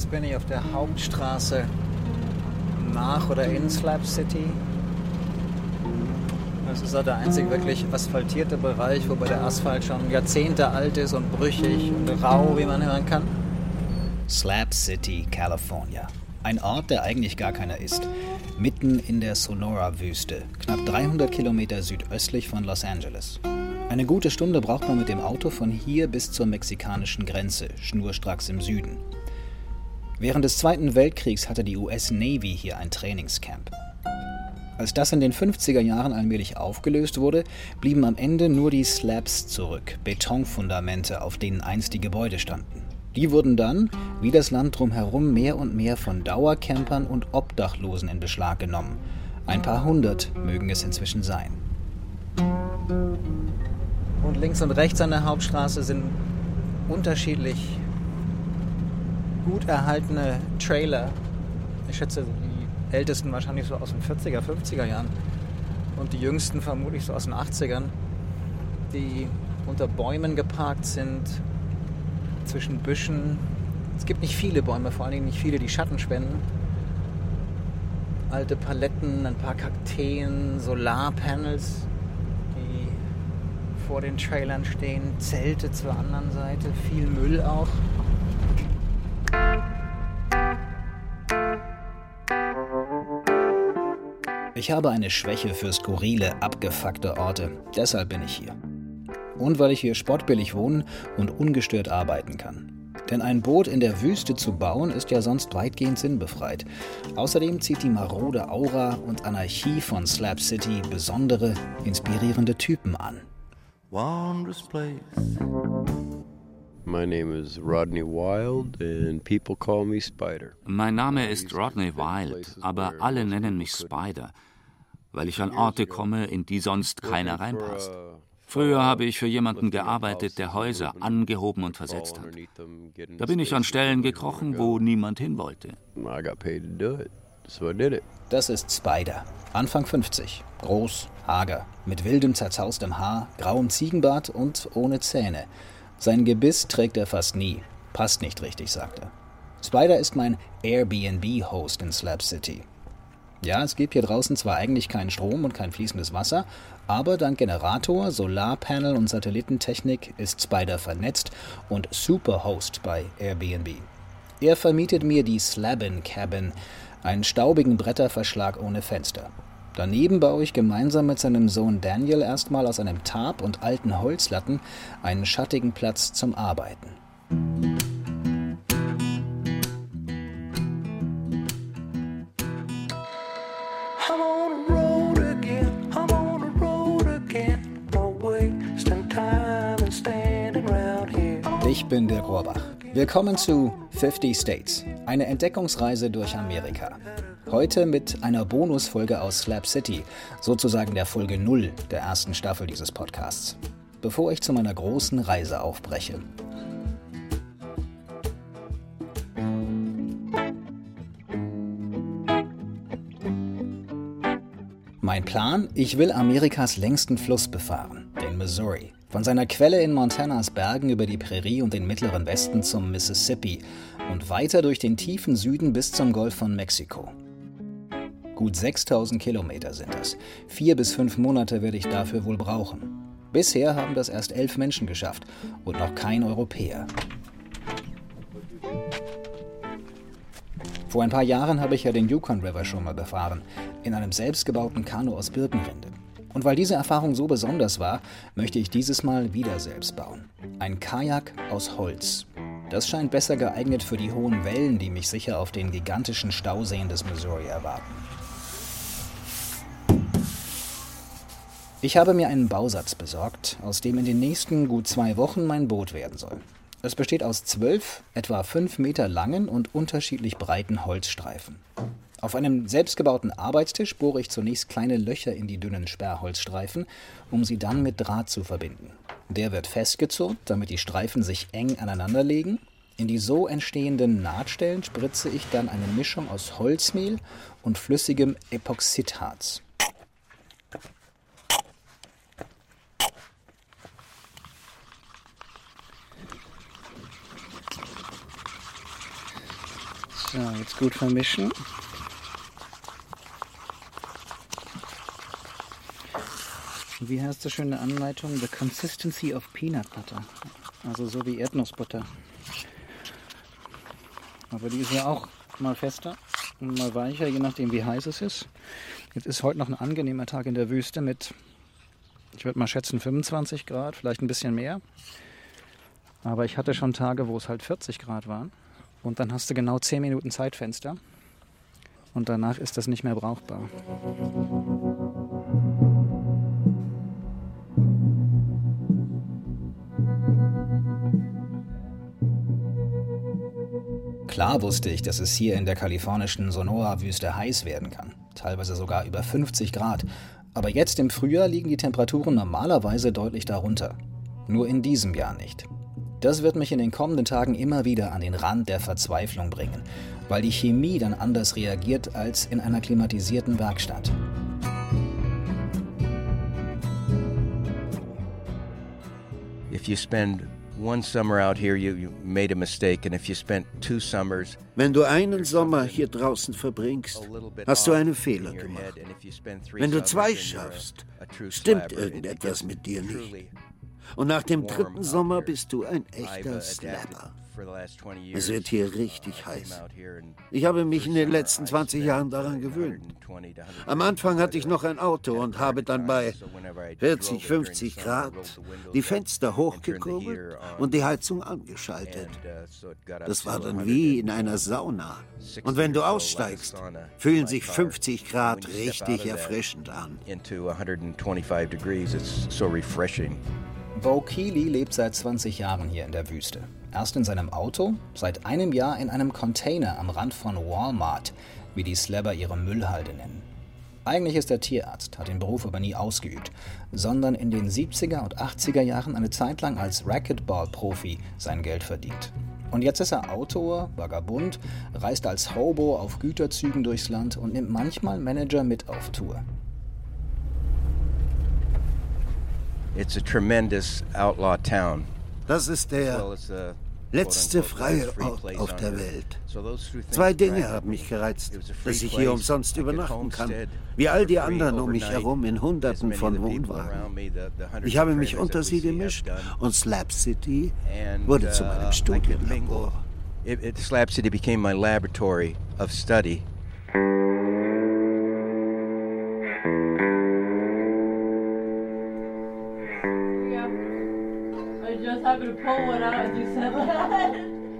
Jetzt bin ich auf der Hauptstraße nach oder in Slab City. Das ist auch der einzig wirklich asphaltierte Bereich, wobei der Asphalt schon Jahrzehnte alt ist und brüchig und rau, wie man hören kann. Slab City, California. Ein Ort, der eigentlich gar keiner ist. Mitten in der Sonora-Wüste, knapp 300 Kilometer südöstlich von Los Angeles. Eine gute Stunde braucht man mit dem Auto von hier bis zur mexikanischen Grenze, schnurstracks im Süden. Während des Zweiten Weltkriegs hatte die US Navy hier ein Trainingscamp. Als das in den 50er Jahren allmählich aufgelöst wurde, blieben am Ende nur die Slabs zurück, Betonfundamente, auf denen einst die Gebäude standen. Die wurden dann, wie das Land drumherum, mehr und mehr von Dauercampern und Obdachlosen in Beschlag genommen. Ein paar hundert mögen es inzwischen sein. Und links und rechts an der Hauptstraße sind unterschiedlich gut erhaltene Trailer. Ich schätze, die ältesten wahrscheinlich so aus den 40er, 50er Jahren. Und die jüngsten vermutlich so aus den 80ern, die unter Bäumen geparkt sind, zwischen Büschen. Es gibt nicht viele Bäume, vor allen Dingen nicht viele, die Schatten spenden. Alte Paletten, ein paar Kakteen, Solarpanels, die vor den Trailern stehen, Zelte zur anderen Seite, viel Müll auch. Ich habe eine Schwäche für skurrile, abgefuckte Orte. Deshalb bin ich hier. Und weil ich hier sportbillig wohnen und ungestört arbeiten kann. Denn ein Boot in der Wüste zu bauen, ist ja sonst weitgehend sinnbefreit. Außerdem zieht die marode Aura und Anarchie von Slab City besondere, inspirierende Typen an. Wondrous place. My name is Rodney Wild and people call me Spider. Mein Name ist Rodney Wild, aber alle nennen mich Spider weil ich an Orte komme, in die sonst keiner reinpasst. Früher habe ich für jemanden gearbeitet, der Häuser angehoben und versetzt hat. Da bin ich an Stellen gekrochen, wo niemand hin wollte. Das ist Spider, Anfang 50, groß, hager, mit wildem zerzaustem Haar, grauem Ziegenbart und ohne Zähne. Sein Gebiss trägt er fast nie, passt nicht richtig, sagt er. Spider ist mein Airbnb-Host in Slab City. Ja, es gibt hier draußen zwar eigentlich keinen Strom und kein fließendes Wasser, aber dank Generator, Solarpanel und Satellitentechnik ist Spider vernetzt und Superhost bei Airbnb. Er vermietet mir die Slabin Cabin, einen staubigen Bretterverschlag ohne Fenster. Daneben baue ich gemeinsam mit seinem Sohn Daniel erstmal aus einem Tarp und alten Holzlatten einen schattigen Platz zum Arbeiten. Ich bin Dirk Rohrbach. Willkommen zu 50 States, eine Entdeckungsreise durch Amerika. Heute mit einer Bonusfolge aus Slab City, sozusagen der Folge 0 der ersten Staffel dieses Podcasts. Bevor ich zu meiner großen Reise aufbreche. Mein Plan, ich will Amerikas längsten Fluss befahren, den Missouri. Von seiner Quelle in Montanas Bergen über die Prärie und den mittleren Westen zum Mississippi und weiter durch den tiefen Süden bis zum Golf von Mexiko. Gut 6000 Kilometer sind das. Vier bis fünf Monate werde ich dafür wohl brauchen. Bisher haben das erst elf Menschen geschafft und noch kein Europäer. Vor ein paar Jahren habe ich ja den Yukon River schon mal befahren, in einem selbstgebauten Kanu aus Birkenrinde. Und weil diese Erfahrung so besonders war, möchte ich dieses Mal wieder selbst bauen. Ein Kajak aus Holz. Das scheint besser geeignet für die hohen Wellen, die mich sicher auf den gigantischen Stauseen des Missouri erwarten. Ich habe mir einen Bausatz besorgt, aus dem in den nächsten gut zwei Wochen mein Boot werden soll. Es besteht aus zwölf, etwa fünf Meter langen und unterschiedlich breiten Holzstreifen. Auf einem selbstgebauten Arbeitstisch bohre ich zunächst kleine Löcher in die dünnen Sperrholzstreifen, um sie dann mit Draht zu verbinden. Der wird festgezurrt, damit die Streifen sich eng aneinanderlegen. In die so entstehenden Nahtstellen spritze ich dann eine Mischung aus Holzmehl und flüssigem Epoxidharz. So, jetzt gut vermischen. Wie heißt das schöne Anleitung? The consistency of peanut butter. Also so wie Erdnussbutter. Aber die ist ja auch mal fester und mal weicher, je nachdem wie heiß es ist. Jetzt ist heute noch ein angenehmer Tag in der Wüste mit, ich würde mal schätzen, 25 Grad, vielleicht ein bisschen mehr. Aber ich hatte schon Tage, wo es halt 40 Grad waren. Und dann hast du genau 10 Minuten Zeitfenster. Und danach ist das nicht mehr brauchbar. Klar wusste ich, dass es hier in der kalifornischen Sonora-Wüste heiß werden kann, teilweise sogar über 50 Grad. Aber jetzt im Frühjahr liegen die Temperaturen normalerweise deutlich darunter. Nur in diesem Jahr nicht. Das wird mich in den kommenden Tagen immer wieder an den Rand der Verzweiflung bringen, weil die Chemie dann anders reagiert als in einer klimatisierten Werkstatt. If you spend one summer out here, you, you made a mistake, and if you spent two summers, Wenn du einen Sommer hier draußen verbringst, hast du einen Fehler gemacht. Wenn du zwei schaffst, stimmt irgendetwas mit dir nicht. Und nach dem dritten Sommer bist du ein echter Slapper. Es wird hier richtig heiß. Ich habe mich in den letzten 20 Jahren daran gewöhnt. Am Anfang hatte ich noch ein Auto und habe dann bei 40, 50 Grad die Fenster hochgekurbelt und die Heizung angeschaltet. Das war dann wie in einer Sauna. Und wenn du aussteigst, fühlen sich 50 Grad richtig erfrischend an. Bo Keeley lebt seit 20 Jahren hier in der Wüste. Erst in seinem Auto, seit einem Jahr in einem Container am Rand von Walmart, wie die Slabber ihre Müllhalde nennen. Eigentlich ist er Tierarzt, hat den Beruf aber nie ausgeübt, sondern in den 70er und 80er Jahren eine Zeit lang als Racquetball-Profi sein Geld verdient. Und jetzt ist er Autor, Vagabund, reist als Hobo auf Güterzügen durchs Land und nimmt manchmal Manager mit auf Tour. It's a tremendous outlaw town. Das ist der letzte freie Ort auf der Welt. Zwei Dinge haben mich gereizt, dass ich hier umsonst übernachten kann, wie all die anderen um mich herum in Hunderten von Wohnwagen. Ich habe mich unter sie gemischt und Slab City wurde zu meinem Studienlabor. Slab City became my laboratory of study.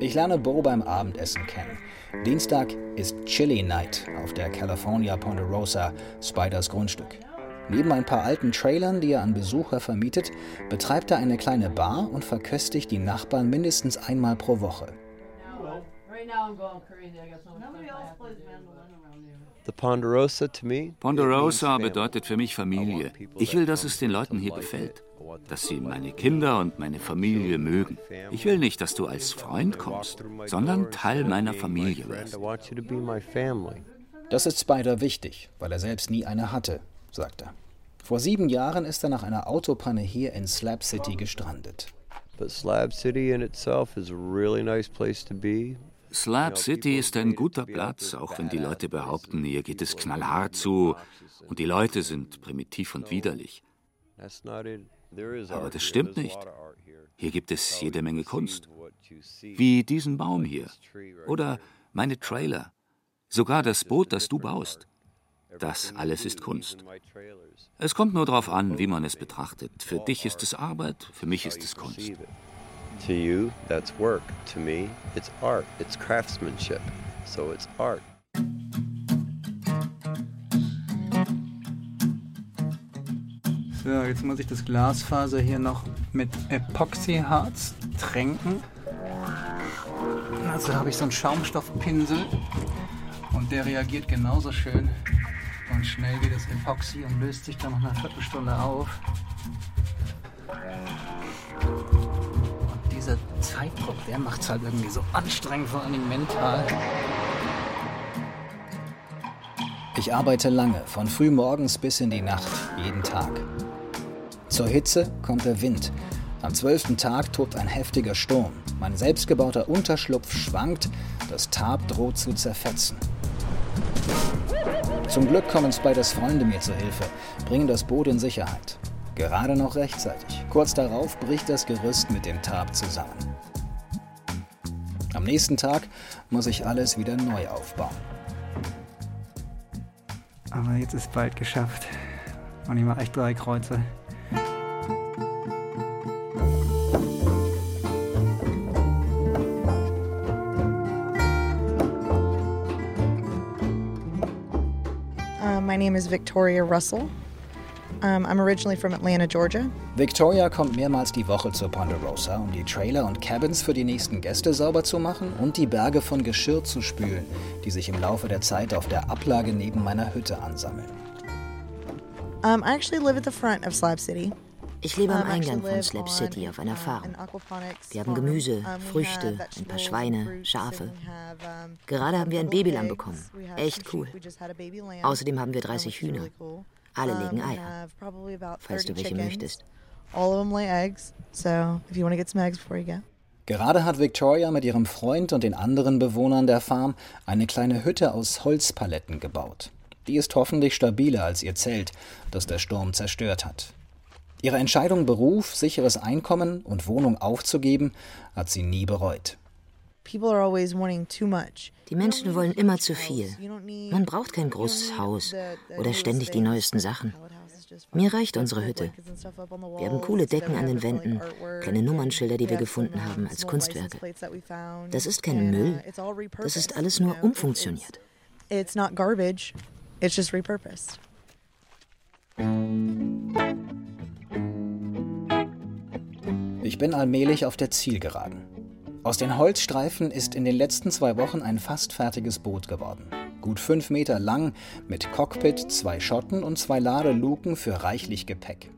Ich lerne Bo beim Abendessen kennen. Dienstag ist Chili Night auf der California Ponderosa, Spiders Grundstück. Neben ein paar alten Trailern, die er an Besucher vermietet, betreibt er eine kleine Bar und verköstigt die Nachbarn mindestens einmal pro Woche. Ponderosa bedeutet für mich Familie. Ich will, dass es den Leuten hier gefällt dass sie meine Kinder und meine Familie mögen. Ich will nicht, dass du als Freund kommst, sondern Teil meiner Familie wirst. Das ist Spider wichtig, weil er selbst nie eine hatte, sagt er. Vor sieben Jahren ist er nach einer Autopanne hier in Slab City gestrandet. Slab City in itself is a really nice place to be. Slab City ist ein guter Platz, auch wenn die Leute behaupten, hier geht es knallhart zu und die Leute sind primitiv und widerlich. Aber das stimmt nicht. Hier gibt es jede Menge Kunst. Wie diesen Baum hier. Oder meine Trailer. Sogar das Boot, das du baust. Das alles ist Kunst. Es kommt nur darauf an, wie man es betrachtet. Für dich ist es Arbeit, für mich ist es Kunst. To you, that's work. To me, it's art. It's craftsmanship. So it's art. So, jetzt muss ich das Glasfaser hier noch mit Epoxyharz tränken. Also habe ich so einen Schaumstoffpinsel und der reagiert genauso schön und schnell wie das Epoxy und löst sich dann nach einer Viertelstunde auf. Und dieser Zeitdruck, der macht es halt irgendwie so anstrengend, vor allem mental. Ich arbeite lange, von früh morgens bis in die Nacht, jeden Tag. Zur Hitze kommt der Wind. Am zwölften Tag tobt ein heftiger Sturm. Mein selbstgebauter Unterschlupf schwankt, das Tab droht zu zerfetzen. Zum Glück kommen Spiders Freunde mir zur Hilfe, bringen das Boot in Sicherheit. Gerade noch rechtzeitig. Kurz darauf bricht das Gerüst mit dem Tab zusammen. Am nächsten Tag muss ich alles wieder neu aufbauen. Aber jetzt ist bald geschafft. Und ich mache echt drei Kreuze. Name is Victoria Russell. Um, I'm originally from Atlanta, Georgia. Victoria kommt mehrmals die Woche zur Ponderosa, um die Trailer und Cabins für die nächsten Gäste sauber zu machen und die Berge von Geschirr zu spülen, die sich im Laufe der Zeit auf der Ablage neben meiner Hütte ansammeln. Um, I actually live at the front of Slab City. Ich lebe am Eingang von Slab City auf einer Farm. Wir haben Gemüse, Früchte, ein paar Schweine, Schafe. Gerade haben wir ein Babylamm bekommen. Echt cool. Außerdem haben wir 30 Hühner. Alle legen Eier. Falls du welche möchtest. Gerade hat Victoria mit ihrem Freund und den anderen Bewohnern der Farm eine kleine Hütte aus Holzpaletten gebaut. Die ist hoffentlich stabiler als ihr Zelt, das der Sturm zerstört hat. Ihre Entscheidung, Beruf, sicheres Einkommen und Wohnung aufzugeben, hat sie nie bereut. Die Menschen wollen immer zu viel. Man braucht kein großes Haus oder ständig die neuesten Sachen. Mir reicht unsere Hütte. Wir haben coole Decken an den Wänden, kleine Nummernschilder, die wir gefunden haben als Kunstwerke. Das ist kein Müll, das ist alles nur umfunktioniert. It's not garbage, it's just repurposed. Ich bin allmählich auf der Zielgeraden. Aus den Holzstreifen ist in den letzten zwei Wochen ein fast fertiges Boot geworden. Gut fünf Meter lang, mit Cockpit, zwei Schotten und zwei Ladeluken für reichlich Gepäck.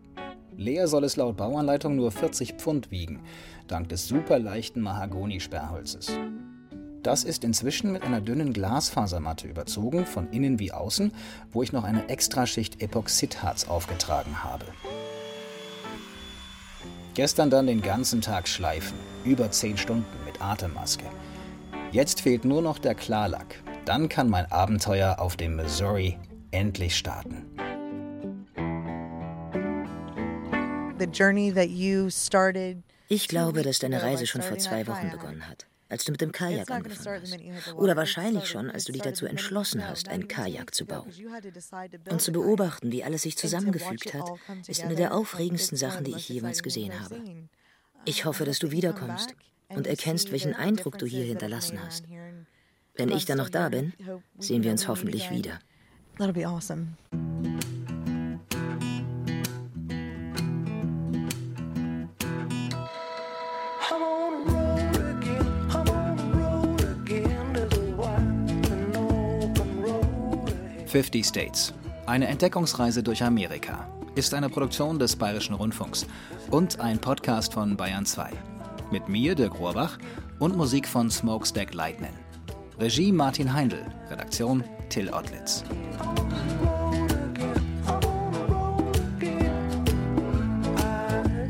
Leer soll es laut Bauanleitung nur 40 Pfund wiegen, dank des superleichten Mahagoni-Sperrholzes. Das ist inzwischen mit einer dünnen Glasfasermatte überzogen, von innen wie außen, wo ich noch eine Extraschicht Epoxidharz aufgetragen habe. Gestern dann den ganzen Tag schleifen, über 10 Stunden mit Atemmaske. Jetzt fehlt nur noch der Klarlack. Dann kann mein Abenteuer auf dem Missouri endlich starten. Ich glaube, dass deine Reise schon vor zwei Wochen begonnen hat als du mit dem Kajak angefangen hast. Oder wahrscheinlich schon, als du dich dazu entschlossen hast, ein Kajak zu bauen. Und zu beobachten, wie alles sich zusammengefügt hat, ist eine der aufregendsten Sachen, die ich jemals gesehen habe. Ich hoffe, dass du wiederkommst und erkennst, welchen Eindruck du hier hinterlassen hast. Wenn ich dann noch da bin, sehen wir uns hoffentlich wieder. That'll be awesome. 50 States. Eine Entdeckungsreise durch Amerika ist eine Produktion des Bayerischen Rundfunks und ein Podcast von Bayern 2. Mit mir, Dirk Rohrbach, und Musik von Smokestack Lightning. Regie Martin Heindl, Redaktion Till Ottlitz.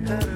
Thank you.